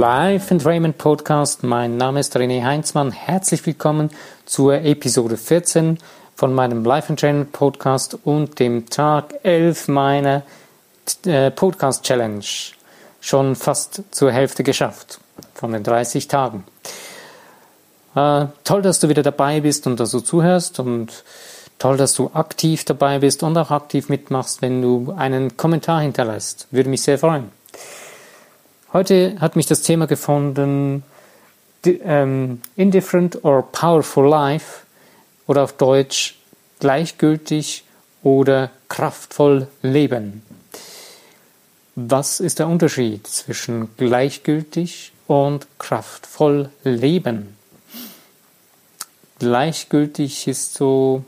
Life and Raymond Podcast. Mein Name ist René Heinzmann. Herzlich willkommen zur Episode 14 von meinem Life and Raymond Podcast und dem Tag 11 meiner äh, Podcast Challenge. Schon fast zur Hälfte geschafft von den 30 Tagen. Äh, toll, dass du wieder dabei bist und dass du zuhörst und toll, dass du aktiv dabei bist und auch aktiv mitmachst, wenn du einen Kommentar hinterlässt. Würde mich sehr freuen. Heute hat mich das Thema gefunden, ähm, Indifferent or Powerful Life oder auf Deutsch gleichgültig oder kraftvoll leben. Was ist der Unterschied zwischen gleichgültig und kraftvoll leben? Gleichgültig ist so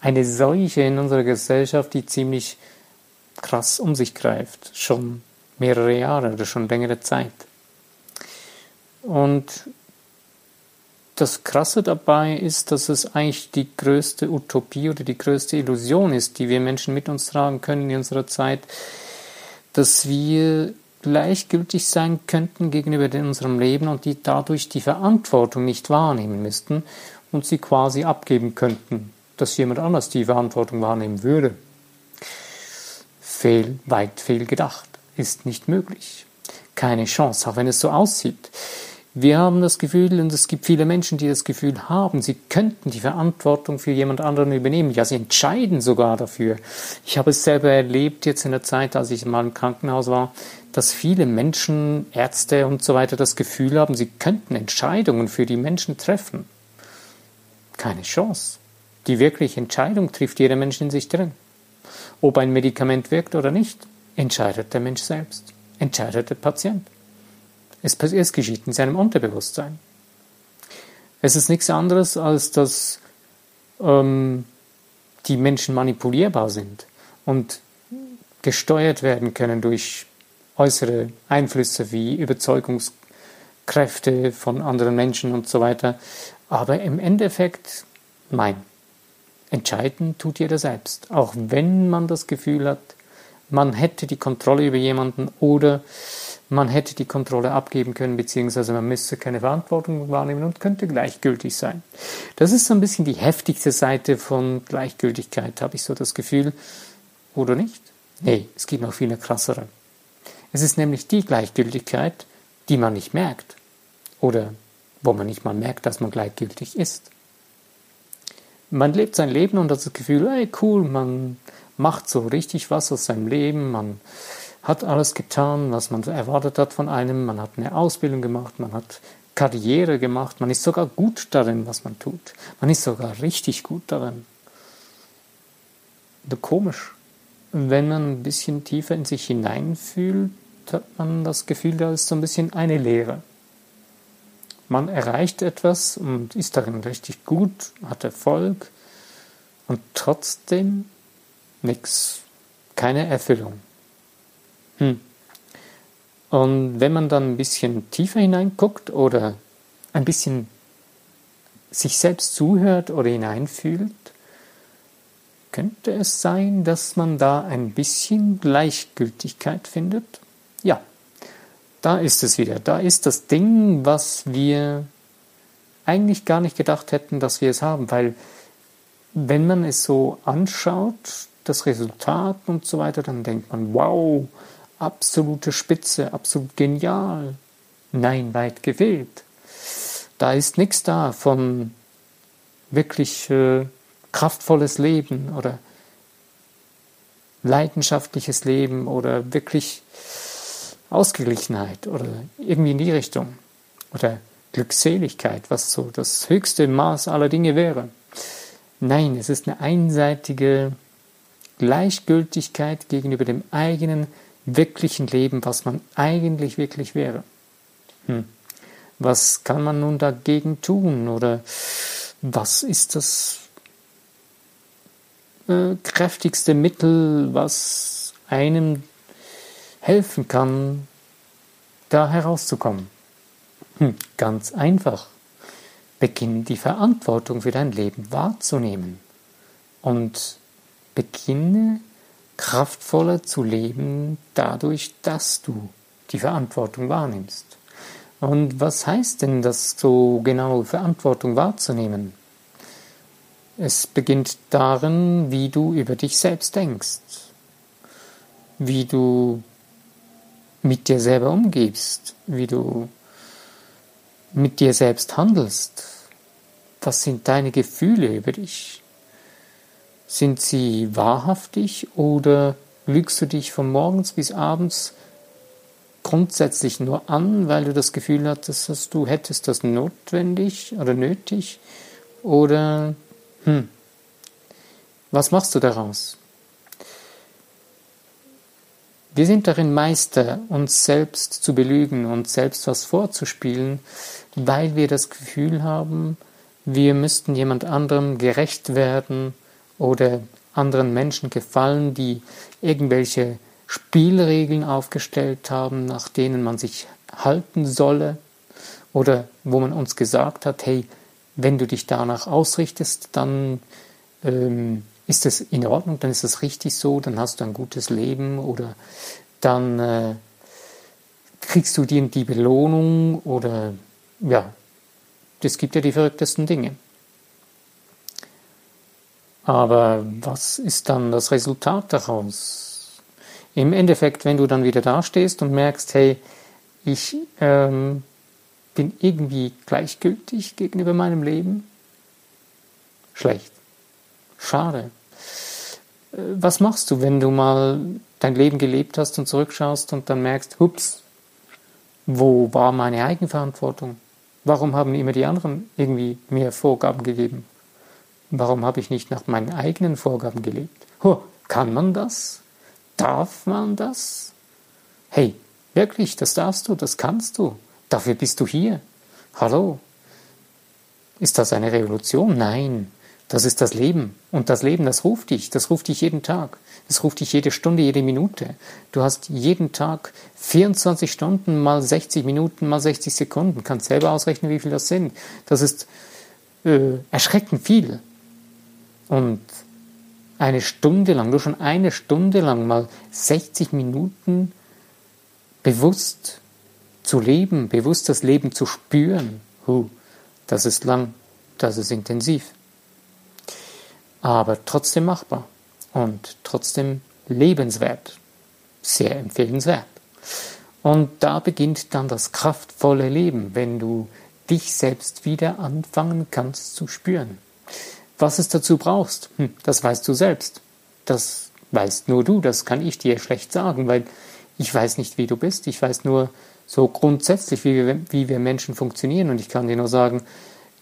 eine Seuche in unserer Gesellschaft, die ziemlich krass um sich greift, schon mehrere Jahre oder schon längere Zeit. Und das Krasse dabei ist, dass es eigentlich die größte Utopie oder die größte Illusion ist, die wir Menschen mit uns tragen können in unserer Zeit, dass wir gleichgültig sein könnten gegenüber unserem Leben und die dadurch die Verantwortung nicht wahrnehmen müssten und sie quasi abgeben könnten, dass jemand anders die Verantwortung wahrnehmen würde. Fehl, weit fehl gedacht ist nicht möglich. Keine Chance, auch wenn es so aussieht. Wir haben das Gefühl, und es gibt viele Menschen, die das Gefühl haben, sie könnten die Verantwortung für jemand anderen übernehmen. Ja, sie entscheiden sogar dafür. Ich habe es selber erlebt jetzt in der Zeit, als ich mal im Krankenhaus war, dass viele Menschen, Ärzte und so weiter das Gefühl haben, sie könnten Entscheidungen für die Menschen treffen. Keine Chance. Die wirkliche Entscheidung trifft jeder Mensch in sich drin. Ob ein Medikament wirkt oder nicht, entscheidet der Mensch selbst, entscheidet der Patient. Es, es geschieht in seinem Unterbewusstsein. Es ist nichts anderes, als dass ähm, die Menschen manipulierbar sind und gesteuert werden können durch äußere Einflüsse wie Überzeugungskräfte von anderen Menschen und so weiter. Aber im Endeffekt, nein. Entscheiden tut jeder selbst. Auch wenn man das Gefühl hat, man hätte die Kontrolle über jemanden oder man hätte die Kontrolle abgeben können, beziehungsweise man müsste keine Verantwortung wahrnehmen und könnte gleichgültig sein. Das ist so ein bisschen die heftigste Seite von Gleichgültigkeit, habe ich so das Gefühl. Oder nicht? Nee, es gibt noch viel krassere. Es ist nämlich die Gleichgültigkeit, die man nicht merkt. Oder wo man nicht mal merkt, dass man gleichgültig ist. Man lebt sein Leben und hat das Gefühl, hey cool, man macht so richtig was aus seinem Leben, man hat alles getan, was man erwartet hat von einem, man hat eine Ausbildung gemacht, man hat Karriere gemacht, man ist sogar gut darin, was man tut. Man ist sogar richtig gut darin. Komisch. Wenn man ein bisschen tiefer in sich hineinfühlt, hat man das Gefühl, da ist so ein bisschen eine Leere. Man erreicht etwas und ist darin richtig gut, hat Erfolg und trotzdem nichts, keine Erfüllung. Hm. Und wenn man dann ein bisschen tiefer hineinguckt oder ein bisschen sich selbst zuhört oder hineinfühlt, könnte es sein, dass man da ein bisschen Gleichgültigkeit findet? Ja, da ist es wieder. Da ist das Ding, was wir eigentlich gar nicht gedacht hätten, dass wir es haben, weil wenn man es so anschaut, das Resultat und so weiter, dann denkt man, wow, absolute Spitze, absolut genial. Nein, weit gewählt. Da ist nichts da von wirklich äh, kraftvolles Leben oder leidenschaftliches Leben oder wirklich Ausgeglichenheit oder irgendwie in die Richtung oder Glückseligkeit, was so das höchste Maß aller Dinge wäre. Nein, es ist eine einseitige Gleichgültigkeit gegenüber dem eigenen wirklichen Leben, was man eigentlich wirklich wäre. Hm. Was kann man nun dagegen tun oder was ist das äh, kräftigste Mittel, was einem helfen kann, da herauszukommen? Hm. Ganz einfach. Beginn die Verantwortung für dein Leben wahrzunehmen und beginne kraftvoller zu leben dadurch, dass du die Verantwortung wahrnimmst. Und was heißt denn das so genau, Verantwortung wahrzunehmen? Es beginnt darin, wie du über dich selbst denkst, wie du mit dir selber umgibst, wie du mit dir selbst handelst. Was sind deine Gefühle über dich? Sind sie wahrhaftig oder lügst du dich von morgens bis abends grundsätzlich nur an, weil du das Gefühl hattest, dass du hättest das notwendig oder nötig? Oder hm, was machst du daraus? Wir sind darin Meister, uns selbst zu belügen und selbst was vorzuspielen, weil wir das Gefühl haben, wir müssten jemand anderem gerecht werden oder anderen Menschen gefallen, die irgendwelche Spielregeln aufgestellt haben, nach denen man sich halten solle oder wo man uns gesagt hat, hey, wenn du dich danach ausrichtest, dann ähm, ist es in Ordnung, dann ist es richtig so, dann hast du ein gutes Leben oder dann äh, kriegst du dir die Belohnung oder ja, es gibt ja die verrücktesten Dinge. Aber was ist dann das Resultat daraus? Im Endeffekt, wenn du dann wieder dastehst und merkst, hey, ich ähm, bin irgendwie gleichgültig gegenüber meinem Leben, schlecht. Schade. Äh, was machst du, wenn du mal dein Leben gelebt hast und zurückschaust und dann merkst, hups, wo war meine Eigenverantwortung? Warum haben immer die anderen irgendwie mir Vorgaben gegeben? Warum habe ich nicht nach meinen eigenen Vorgaben gelebt? Oh, kann man das? Darf man das? Hey, wirklich, das darfst du, das kannst du. Dafür bist du hier. Hallo. Ist das eine Revolution? Nein. Das ist das Leben. Und das Leben, das ruft dich. Das ruft dich jeden Tag. Es ruft dich jede Stunde, jede Minute. Du hast jeden Tag 24 Stunden mal 60 Minuten mal 60 Sekunden. Kannst selber ausrechnen, wie viel das sind. Das ist äh, erschreckend viel. Und eine Stunde lang, nur schon eine Stunde lang mal 60 Minuten bewusst zu leben, bewusst das Leben zu spüren, huh, das ist lang, das ist intensiv. Aber trotzdem machbar und trotzdem lebenswert, sehr empfehlenswert. Und da beginnt dann das kraftvolle Leben, wenn du dich selbst wieder anfangen kannst zu spüren. Was es dazu brauchst, hm, das weißt du selbst. Das weißt nur du, das kann ich dir schlecht sagen, weil ich weiß nicht, wie du bist. Ich weiß nur so grundsätzlich, wie wir, wie wir Menschen funktionieren. Und ich kann dir nur sagen,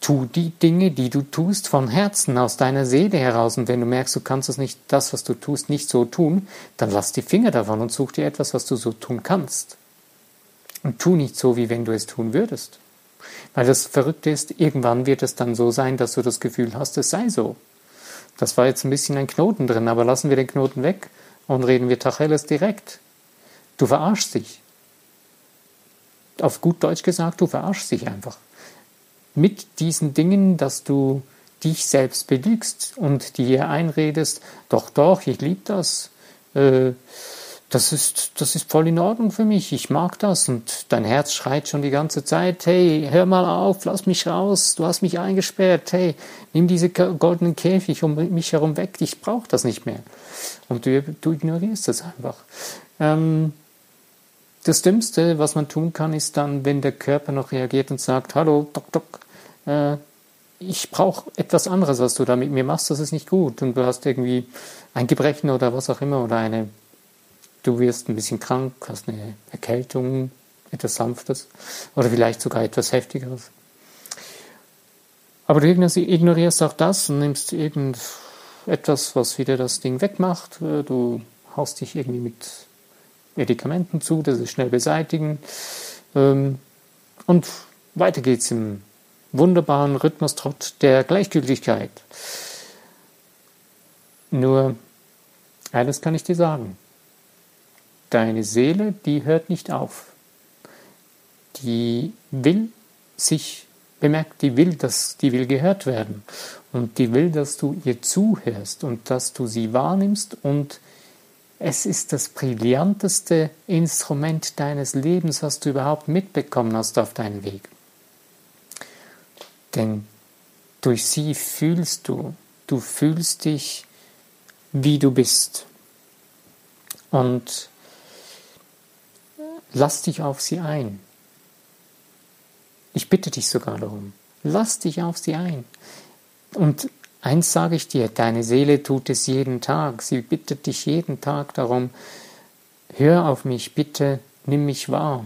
tu die Dinge, die du tust, von Herzen, aus deiner Seele heraus. Und wenn du merkst, du kannst es nicht, das, was du tust, nicht so tun, dann lass die Finger davon und such dir etwas, was du so tun kannst. Und tu nicht so, wie wenn du es tun würdest. Weil das Verrückte ist, irgendwann wird es dann so sein, dass du das Gefühl hast, es sei so. Das war jetzt ein bisschen ein Knoten drin, aber lassen wir den Knoten weg und reden wir Tacheles direkt. Du verarschst dich. Auf gut Deutsch gesagt, du verarschst dich einfach. Mit diesen Dingen, dass du dich selbst belügst und dir einredest, doch, doch, ich liebe das. Äh, das ist, das ist voll in Ordnung für mich, ich mag das. Und dein Herz schreit schon die ganze Zeit, hey, hör mal auf, lass mich raus, du hast mich eingesperrt, hey, nimm diese goldenen Käfig um mich herum weg, ich brauche das nicht mehr. Und du, du ignorierst das einfach. Ähm, das Dümmste, was man tun kann, ist dann, wenn der Körper noch reagiert und sagt, hallo, Doc, Doc, äh, ich brauche etwas anderes, was du da mit mir machst, das ist nicht gut. Und du hast irgendwie ein Gebrechen oder was auch immer oder eine du wirst ein bisschen krank, hast eine Erkältung, etwas Sanftes oder vielleicht sogar etwas Heftigeres. Aber du ignorierst auch das und nimmst irgendetwas, was wieder das Ding wegmacht. Du haust dich irgendwie mit Medikamenten zu, das ist schnell beseitigen. Ähm, und weiter geht's im wunderbaren Rhythmustrott der Gleichgültigkeit. Nur eines kann ich dir sagen. Deine Seele, die hört nicht auf. Die will sich bemerkt, die will, dass die will gehört werden und die will, dass du ihr zuhörst und dass du sie wahrnimmst und es ist das brillanteste Instrument deines Lebens, was du überhaupt mitbekommen hast auf deinem Weg. Denn durch sie fühlst du, du fühlst dich, wie du bist. Und lass dich auf sie ein. Ich bitte dich sogar darum. Lass dich auf sie ein. Und eins sage ich dir, deine Seele tut es jeden Tag. Sie bittet dich jeden Tag darum, hör auf mich, bitte nimm mich wahr.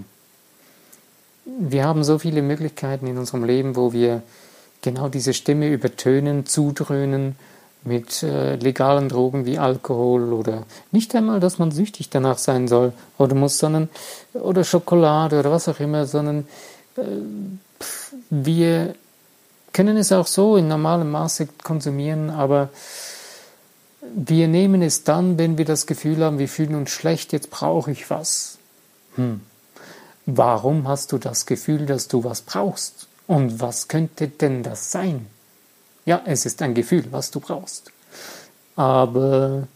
Wir haben so viele Möglichkeiten in unserem Leben, wo wir genau diese Stimme übertönen, zudröhnen mit äh, legalen Drogen wie Alkohol oder nicht einmal, dass man süchtig danach sein soll oder muss, sondern oder Schokolade oder was auch immer, sondern äh, wir können es auch so in normalem Maße konsumieren, aber wir nehmen es dann, wenn wir das Gefühl haben, wir fühlen uns schlecht, jetzt brauche ich was. Hm. Warum hast du das Gefühl, dass du was brauchst? Und was könnte denn das sein? Ja, es ist ein Gefühl, was du brauchst. Aber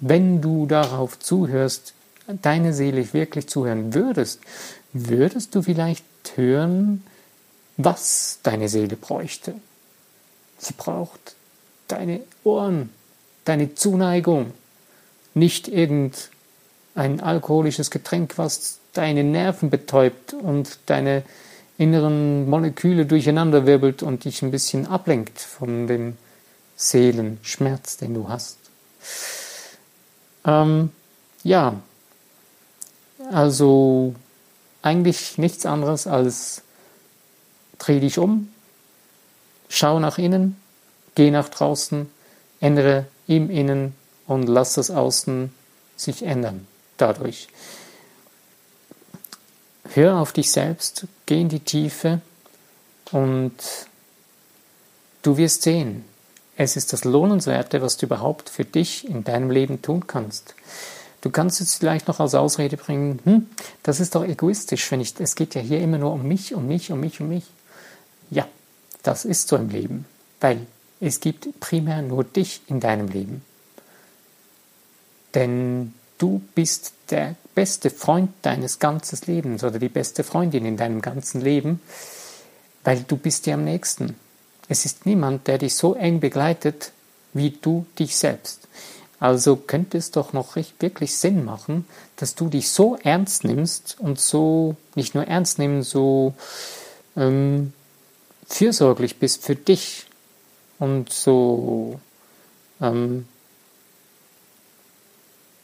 wenn du darauf zuhörst, deine Seele wirklich zuhören würdest, würdest du vielleicht hören, was deine Seele bräuchte. Sie braucht deine Ohren, deine Zuneigung, nicht irgendein alkoholisches Getränk, was deine Nerven betäubt und deine inneren Moleküle durcheinanderwirbelt und dich ein bisschen ablenkt von dem Seelenschmerz, den du hast. Ähm, ja, also eigentlich nichts anderes als dreh dich um, schau nach innen, geh nach draußen, ändere im Innen und lass das Außen sich ändern dadurch. Hör auf dich selbst, geh in die Tiefe und du wirst sehen, es ist das Lohnenswerte, was du überhaupt für dich in deinem Leben tun kannst. Du kannst jetzt vielleicht noch als Ausrede bringen, hm, das ist doch egoistisch, wenn ich, es geht ja hier immer nur um mich, um mich, um mich, um mich. Ja, das ist so im Leben, weil es gibt primär nur dich in deinem Leben. Denn du bist der beste Freund deines ganzen Lebens oder die beste Freundin in deinem ganzen Leben, weil du bist dir am nächsten. Es ist niemand, der dich so eng begleitet wie du dich selbst. Also könnte es doch noch wirklich Sinn machen, dass du dich so ernst nimmst und so nicht nur ernst nehmen, so ähm, fürsorglich bist für dich und so ähm,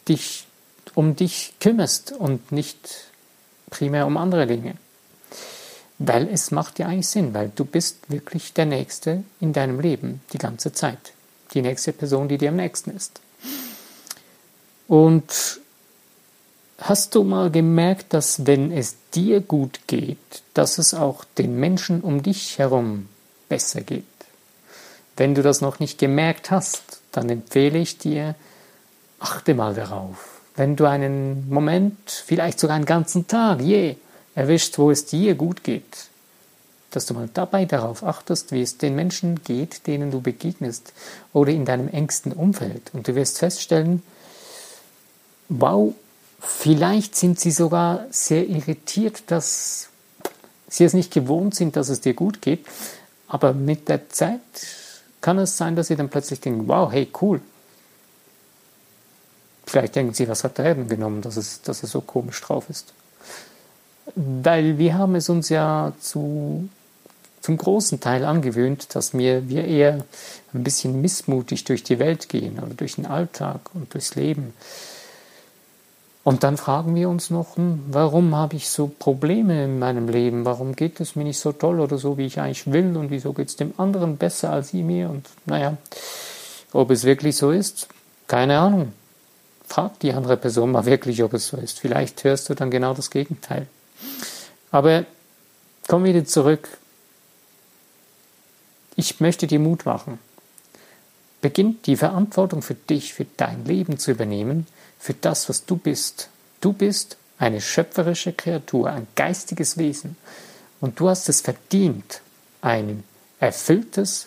dich um dich kümmerst und nicht primär um andere Dinge. Weil es macht ja eigentlich Sinn, weil du bist wirklich der Nächste in deinem Leben die ganze Zeit. Die nächste Person, die dir am nächsten ist. Und hast du mal gemerkt, dass wenn es dir gut geht, dass es auch den Menschen um dich herum besser geht? Wenn du das noch nicht gemerkt hast, dann empfehle ich dir, achte mal darauf wenn du einen Moment, vielleicht sogar einen ganzen Tag, je, erwischt, wo es dir gut geht, dass du mal dabei darauf achtest, wie es den Menschen geht, denen du begegnest oder in deinem engsten Umfeld. Und du wirst feststellen, wow, vielleicht sind sie sogar sehr irritiert, dass sie es nicht gewohnt sind, dass es dir gut geht. Aber mit der Zeit kann es sein, dass sie dann plötzlich denken, wow, hey, cool, Vielleicht denken Sie, was hat der denn genommen, dass es, dass es so komisch drauf ist. Weil wir haben es uns ja zu, zum großen Teil angewöhnt, dass wir, wir eher ein bisschen missmutig durch die Welt gehen oder durch den Alltag und durchs Leben. Und dann fragen wir uns noch, hm, warum habe ich so Probleme in meinem Leben? Warum geht es mir nicht so toll oder so, wie ich eigentlich will? Und wieso geht es dem anderen besser als mir? Und naja, ob es wirklich so ist, keine Ahnung frag die andere Person mal wirklich, ob es so ist. Vielleicht hörst du dann genau das Gegenteil. Aber komm wieder zurück. Ich möchte dir Mut machen. Beginn die Verantwortung für dich, für dein Leben zu übernehmen, für das, was du bist. Du bist eine schöpferische Kreatur, ein geistiges Wesen. Und du hast es verdient, ein erfülltes,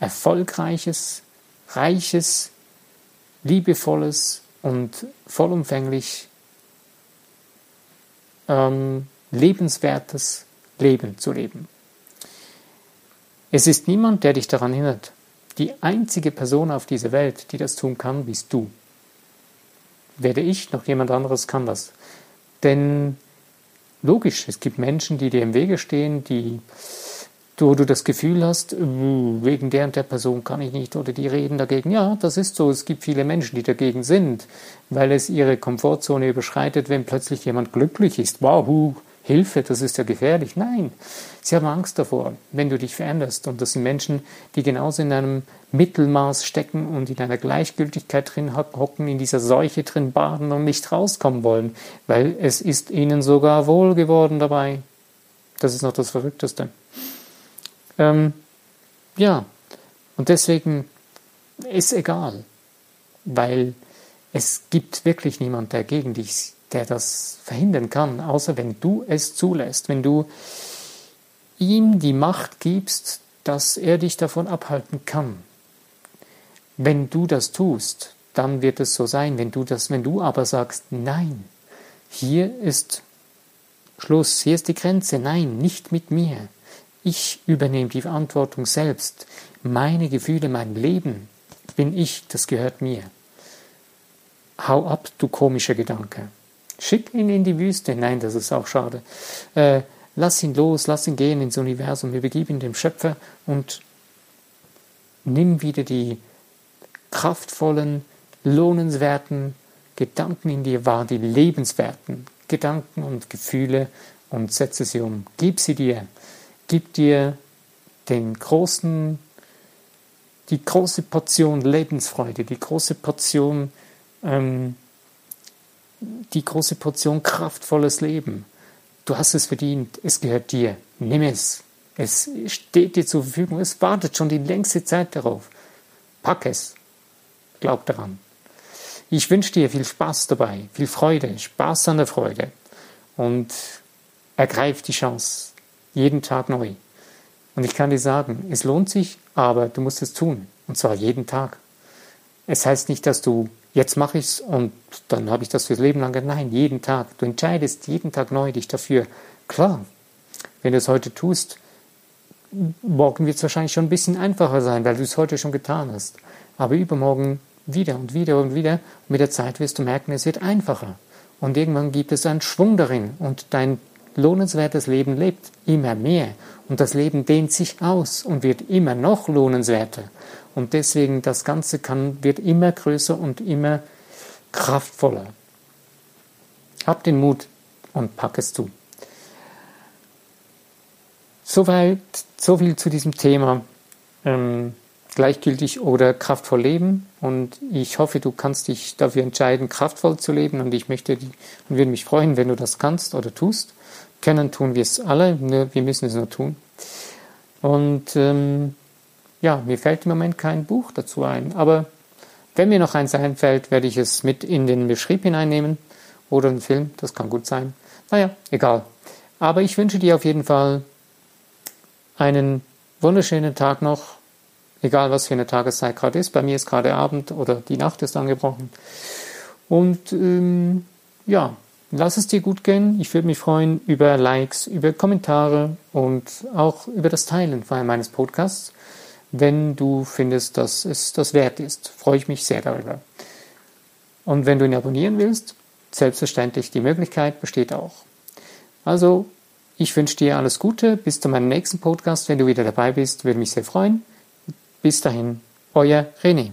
erfolgreiches, reiches, liebevolles und vollumfänglich ähm, lebenswertes Leben zu leben. Es ist niemand, der dich daran hindert. Die einzige Person auf dieser Welt, die das tun kann, bist du. Werde ich, noch jemand anderes kann das. Denn logisch, es gibt Menschen, die dir im Wege stehen, die wo du das Gefühl hast, wegen der und der Person kann ich nicht oder die reden dagegen. Ja, das ist so. Es gibt viele Menschen, die dagegen sind, weil es ihre Komfortzone überschreitet, wenn plötzlich jemand glücklich ist. Wow, Hilfe, das ist ja gefährlich. Nein, sie haben Angst davor, wenn du dich veränderst. Und das sind Menschen, die genauso in einem Mittelmaß stecken und in einer Gleichgültigkeit drin hocken, in dieser Seuche drin baden und nicht rauskommen wollen, weil es ist ihnen sogar wohl geworden dabei. Das ist noch das Verrückteste. Ähm, ja, und deswegen ist egal, weil es gibt wirklich niemand, der gegen dich, der das verhindern kann, außer wenn du es zulässt, wenn du ihm die Macht gibst, dass er dich davon abhalten kann. Wenn du das tust, dann wird es so sein. Wenn du das, wenn du aber sagst, nein, hier ist Schluss, hier ist die Grenze, nein, nicht mit mir, ich übernehme die Verantwortung selbst. Meine Gefühle, mein Leben bin ich, das gehört mir. Hau ab, du komischer Gedanke. Schick ihn in die Wüste. Nein, das ist auch schade. Äh, lass ihn los, lass ihn gehen ins Universum, übergib ihn dem Schöpfer und nimm wieder die kraftvollen, lohnenswerten Gedanken in dir wahr, die lebenswerten Gedanken und Gefühle und setze sie um. Gib sie dir gibt dir den großen, die große Portion Lebensfreude, die große Portion, ähm, die große Portion kraftvolles Leben. Du hast es verdient, es gehört dir. Nimm es. Es steht dir zur Verfügung, es wartet schon die längste Zeit darauf. Pack es. Glaub daran. Ich wünsche dir viel Spaß dabei, viel Freude, Spaß an der Freude und ergreif die Chance jeden Tag neu. Und ich kann dir sagen, es lohnt sich, aber du musst es tun. Und zwar jeden Tag. Es heißt nicht, dass du jetzt mache ich es und dann habe ich das fürs Leben lang. Nein, jeden Tag. Du entscheidest jeden Tag neu dich dafür. Klar, wenn du es heute tust, morgen wird es wahrscheinlich schon ein bisschen einfacher sein, weil du es heute schon getan hast. Aber übermorgen wieder und wieder und wieder. Und mit der Zeit wirst du merken, es wird einfacher. Und irgendwann gibt es einen Schwung darin und dein lohnenswertes Leben lebt immer mehr und das Leben dehnt sich aus und wird immer noch lohnenswerter. Und deswegen das Ganze kann, wird immer größer und immer kraftvoller. Hab den Mut und pack es zu. Soweit, so viel zu diesem Thema ähm, gleichgültig oder kraftvoll leben. Und ich hoffe, du kannst dich dafür entscheiden, kraftvoll zu leben. Und ich möchte und würde mich freuen, wenn du das kannst oder tust. Können tun wir es alle, wir müssen es nur tun. Und ähm, ja, mir fällt im Moment kein Buch dazu ein, aber wenn mir noch eins einfällt, werde ich es mit in den Beschrieb hineinnehmen oder einen Film, das kann gut sein. Naja, egal. Aber ich wünsche dir auf jeden Fall einen wunderschönen Tag noch, egal was für eine Tageszeit gerade ist. Bei mir ist gerade Abend oder die Nacht ist angebrochen. Und ähm, ja, Lass es dir gut gehen. Ich würde mich freuen über Likes, über Kommentare und auch über das Teilen von meines Podcasts. Wenn du findest, dass es das wert ist, freue ich mich sehr darüber. Und wenn du ihn abonnieren willst, selbstverständlich die Möglichkeit besteht auch. Also, ich wünsche dir alles Gute. Bis zu meinem nächsten Podcast. Wenn du wieder dabei bist, würde mich sehr freuen. Bis dahin, euer René.